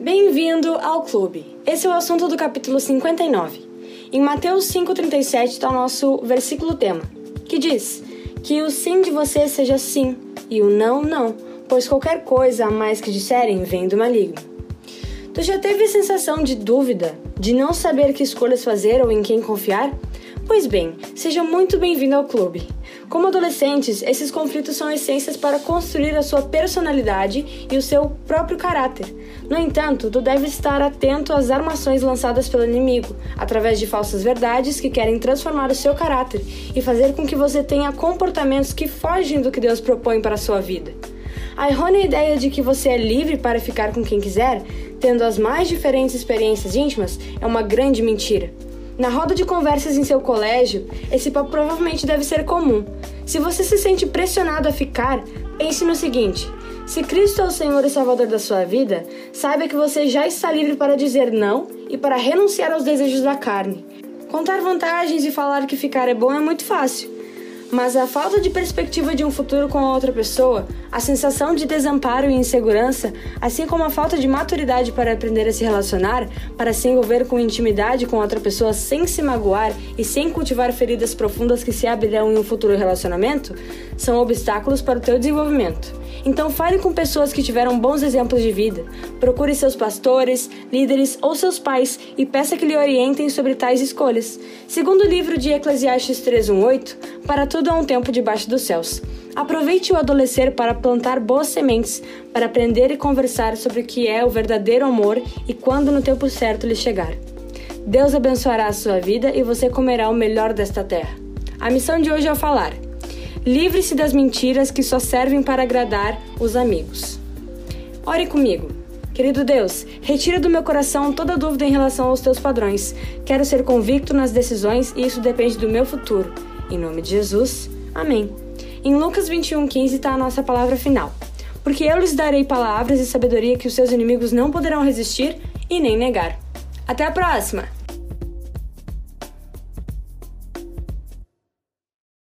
Bem-vindo ao clube. Esse é o assunto do capítulo 59. Em Mateus 5,37 está o nosso versículo tema, que diz: Que o sim de você seja sim e o não, não, pois qualquer coisa a mais que disserem vem do maligno. Tu já teve a sensação de dúvida, de não saber que escolhas fazer ou em quem confiar? Pois bem, seja muito bem-vindo ao clube. Como adolescentes, esses conflitos são essências para construir a sua personalidade e o seu próprio caráter. No entanto, tu deve estar atento às armações lançadas pelo inimigo, através de falsas verdades que querem transformar o seu caráter e fazer com que você tenha comportamentos que fogem do que Deus propõe para a sua vida. A errônea ideia de que você é livre para ficar com quem quiser, tendo as mais diferentes experiências íntimas, é uma grande mentira. Na roda de conversas em seu colégio, esse papo provavelmente deve ser comum. Se você se sente pressionado a ficar, pense no seguinte: se Cristo é o Senhor e Salvador da sua vida, saiba que você já está livre para dizer não e para renunciar aos desejos da carne. Contar vantagens e falar que ficar é bom é muito fácil. Mas a falta de perspectiva de um futuro com a outra pessoa, a sensação de desamparo e insegurança, assim como a falta de maturidade para aprender a se relacionar, para se envolver com intimidade com outra pessoa sem se magoar e sem cultivar feridas profundas que se abrirão em um futuro relacionamento, são obstáculos para o teu desenvolvimento. Então fale com pessoas que tiveram bons exemplos de vida. Procure seus pastores, líderes ou seus pais e peça que lhe orientem sobre tais escolhas. Segundo o livro de Eclesiastes 3:18, para tudo há um tempo debaixo dos céus. Aproveite o adolescer para plantar boas sementes, para aprender e conversar sobre o que é o verdadeiro amor e quando no tempo certo lhe chegar. Deus abençoará a sua vida e você comerá o melhor desta terra. A missão de hoje é falar. Livre-se das mentiras que só servem para agradar os amigos. Ore comigo. Querido Deus, retira do meu coração toda dúvida em relação aos teus padrões. Quero ser convicto nas decisões e isso depende do meu futuro. Em nome de Jesus, amém. Em Lucas 21,15 está a nossa palavra final. Porque eu lhes darei palavras e sabedoria que os seus inimigos não poderão resistir e nem negar. Até a próxima!